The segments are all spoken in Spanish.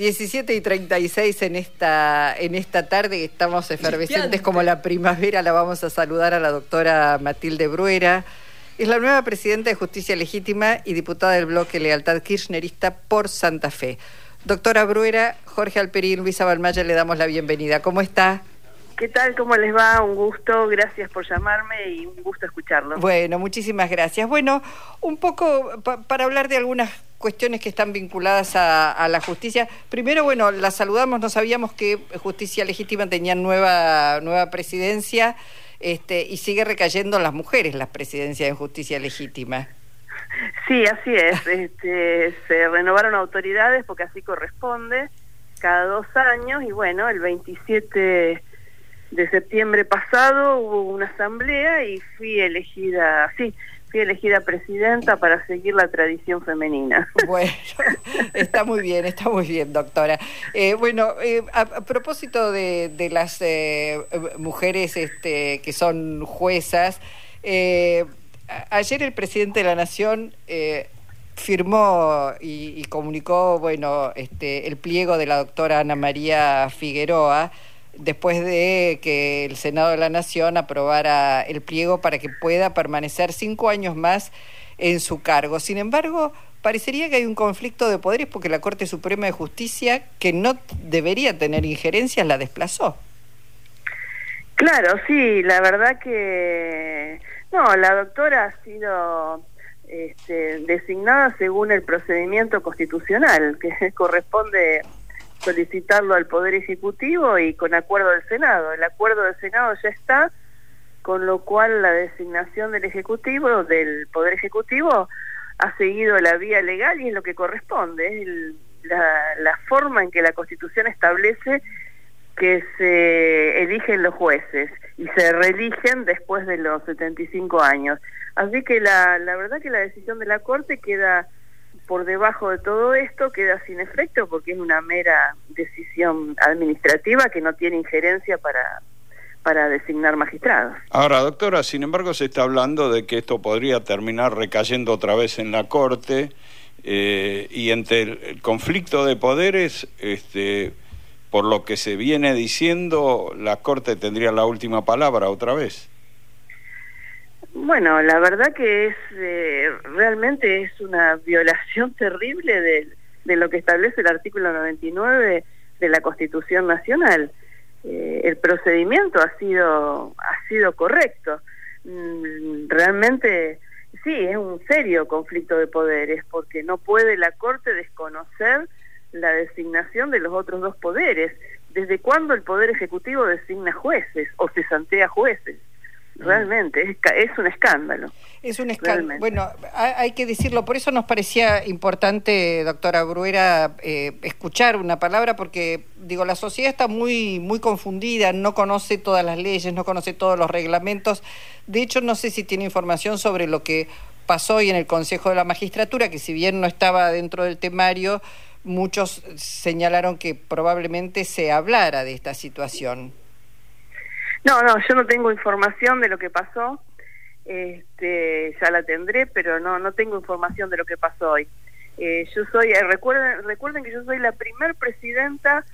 17 y 36 en esta, en esta tarde, estamos efervescentes como la primavera, la vamos a saludar a la doctora Matilde Bruera. Es la nueva presidenta de Justicia Legítima y diputada del bloque Lealtad Kirchnerista por Santa Fe. Doctora Bruera, Jorge Alperín, Luisa Balmaya, le damos la bienvenida. ¿Cómo está? ¿Qué tal? ¿Cómo les va? Un gusto, gracias por llamarme y un gusto escucharlo. Bueno, muchísimas gracias. Bueno, un poco para hablar de algunas cuestiones que están vinculadas a, la justicia. Primero, bueno, la saludamos, no sabíamos que Justicia Legítima tenía nueva, nueva presidencia este, y sigue recayendo en las mujeres la presidencia en Justicia Legítima. Sí, así es. Este, se renovaron autoridades porque así corresponde cada dos años y bueno, el 27 de septiembre pasado hubo una asamblea y fui elegida, sí, fui elegida presidenta para seguir la tradición femenina. Bueno, está muy bien, está muy bien, doctora. Eh, bueno, eh, a, propósito de, las eh, mujeres este, que son juezas, ayer el presidente de la Nación firmó y, y, comunicó, bueno, este, el pliego de la doctora Ana María Figueroa después de que el Senado de la Nación aprobara el pliego para que pueda permanecer cinco años más en su cargo. Sin embargo, parecería que hay un conflicto de poderes porque la Corte Suprema de Justicia, que no debería tener injerencias, la desplazó. Claro, sí, la verdad que no, la doctora ha sido este, designada según el procedimiento constitucional que corresponde solicitarlo al Poder Ejecutivo y con acuerdo del Senado. El acuerdo del Senado ya está, con lo cual la designación del Ejecutivo, del Poder Ejecutivo, ha seguido la vía legal y es lo que corresponde, es la, la forma en que la Constitución establece que se eligen los jueces y se reeligen después de los 75 años. Así que la, la verdad que la decisión de la Corte queda por debajo de todo esto queda sin efecto porque es una mera decisión administrativa que no tiene injerencia para, para designar magistrados. Ahora, doctora, sin embargo se está hablando de que esto podría terminar recayendo otra vez en la Corte eh, y entre el, conflicto de poderes, este, por lo que se viene diciendo, la Corte tendría la última palabra otra vez. Bueno, la verdad que es eh, realmente es una violación terrible de, lo que establece el artículo 99 de la Constitución Nacional. Eh, el procedimiento ha sido ha sido correcto. Mm, realmente sí, es un serio conflicto de poderes porque no puede la Corte desconocer la designación de los otros dos poderes. ¿Desde cuándo el Poder Ejecutivo designa jueces o cesantea jueces? Realmente, es, es un escándalo. Es un escándalo. Bueno, hay que decirlo, por eso nos parecía importante, doctora Bruera, eh, escuchar una palabra, porque, digo, la sociedad está muy, muy confundida, no conoce todas las leyes, no conoce todos los reglamentos. De hecho, no sé si tiene información sobre lo que pasó hoy en el Consejo de la Magistratura, que si bien no estaba dentro del temario, muchos señalaron que probablemente se hablara de esta situación. No, no, yo no tengo información de lo que pasó. Este, ya la tendré, pero no no tengo información de lo que pasó hoy. Eh, yo soy, eh, recuerden, recuerden que yo soy la primer presidenta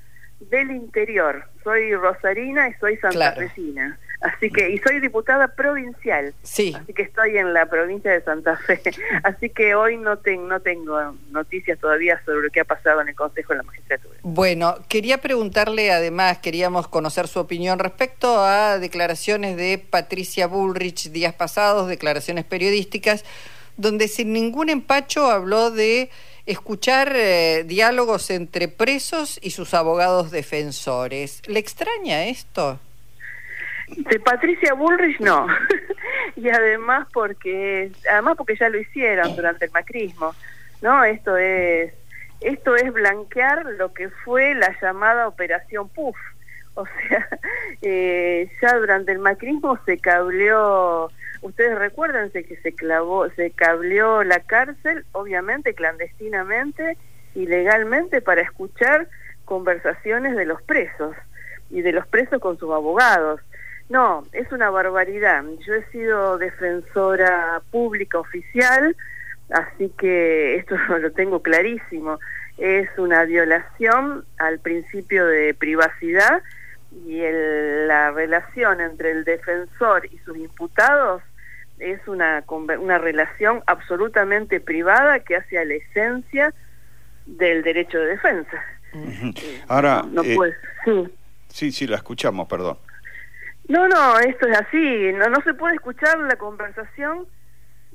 del interior. Soy rosarina y soy santafesina. Así que, y soy diputada provincial. Sí. Así que estoy en la provincia de Santa Fe. Así que hoy no, no tengo noticias todavía sobre lo que ha pasado en el Consejo de la Magistratura. Bueno, quería preguntarle, además, queríamos conocer su opinión respecto a declaraciones de Patricia Bullrich días pasados, declaraciones periodísticas, donde sin ningún empacho habló de escuchar eh, diálogos entre presos y sus abogados defensores. ¿Le extraña esto? De Patricia Bullrich no. y además porque además porque ya lo hicieron durante el macrismo, ¿no? Esto es esto es blanquear lo que fue la llamada operación PUF. O sea, eh, ya durante el macrismo se cableó, ustedes recuérdense que se clavó, se cableó la cárcel, obviamente clandestinamente, ilegalmente, para escuchar conversaciones de los presos y de los presos con sus abogados. No, es una barbaridad. Yo he sido defensora pública oficial, así que esto lo tengo clarísimo. es una violación al principio de privacidad y la relación entre el defensor y sus imputados es una, una relación absolutamente privada que hace a la esencia del derecho de defensa. Eh, Ahora, no, eh, sí. sí, sí, la escuchamos, perdón. No, no, esto es así, no, no se puede escuchar la conversación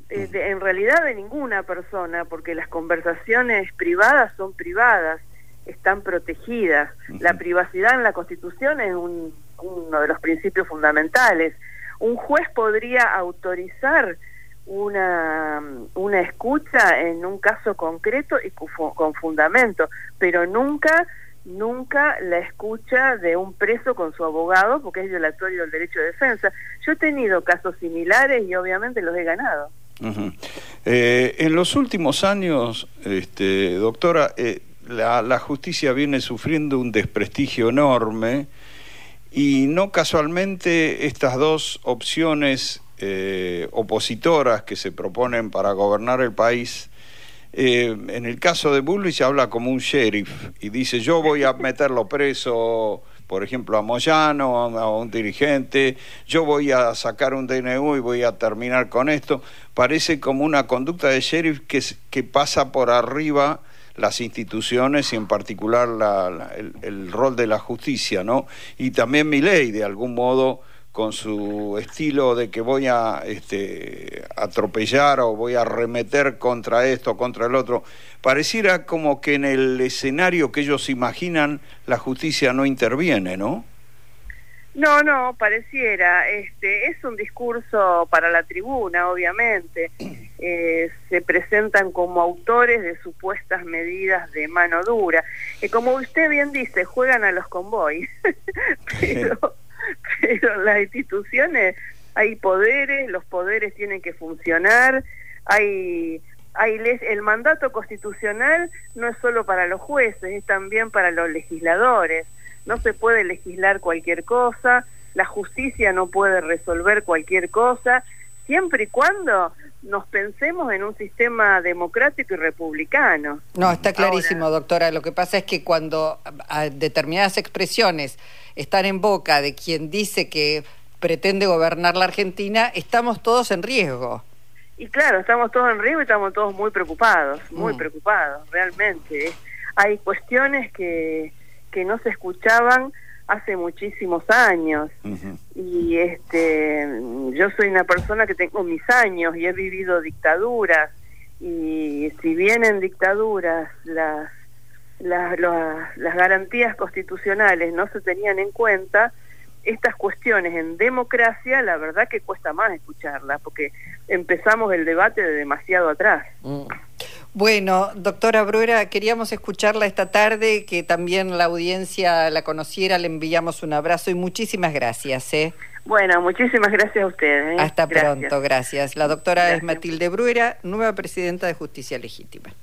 eh, en realidad de ninguna persona, porque las conversaciones privadas son privadas, están protegidas. La privacidad en la Constitución es uno de los principios fundamentales. Un juez podría autorizar una, una escucha en un caso concreto y con fundamento, pero nunca nunca la escucha de un preso con su abogado porque es violatorio del derecho de defensa. Yo he tenido casos similares y obviamente los he ganado. Eh, en los últimos años, este, doctora, eh, la, justicia viene sufriendo un desprestigio enorme y no casualmente estas dos opciones eh, opositoras que se proponen para gobernar el país, en el caso de Bullrich habla como un sheriff y dice yo voy a meterlo preso por ejemplo, a Moyano, a, un dirigente, yo voy a sacar un DNU y voy a terminar con esto. Parece como una conducta de sheriff que, que pasa por arriba las instituciones y en particular el, rol de la justicia, ¿no? Y también mi ley, de algún modo, con su estilo de que voy a este, atropellar o voy a remeter contra esto, contra el otro, pareciera como que en el escenario que ellos imaginan la justicia no interviene, ¿no? No, no, pareciera. Este es un discurso para la tribuna, obviamente. Eh, se presentan como autores de supuestas medidas de mano dura. Y como usted bien dice, juegan a los convoys. pero pero las instituciones hay poderes, los poderes tienen que funcionar, hay hay el mandato constitucional no es solo para los jueces, es también para los legisladores. No se puede legislar cualquier cosa, la justicia no puede resolver cualquier cosa, siempre y cuando nos pensemos en un sistema democrático y republicano. No, está clarísimo, doctora. Lo que pasa es que cuando determinadas expresiones están en boca de quien dice que pretende gobernar la Argentina, estamos todos en riesgo. Y claro, estamos todos en riesgo y estamos todos muy preocupados, muy mm. preocupados, realmente. Hay cuestiones que, que no se escuchaban hace muchísimos años. Y este yo soy una persona que tengo mis años y he vivido dictaduras. Y si bien en dictaduras las las, las garantías constitucionales no se tenían en cuenta estas cuestiones en democracia la verdad que cuesta más escucharlas porque empezamos el debate de demasiado atrás. Mm. Bueno, doctora Bruera, queríamos escucharla esta tarde, que también la audiencia la conociera, le enviamos un abrazo y muchísimas gracias. ¿eh? Bueno, muchísimas gracias a ustedes. ¿eh? Hasta pronto, gracias. La doctora es Matilde Bruera, nueva presidenta de Justicia Legítima.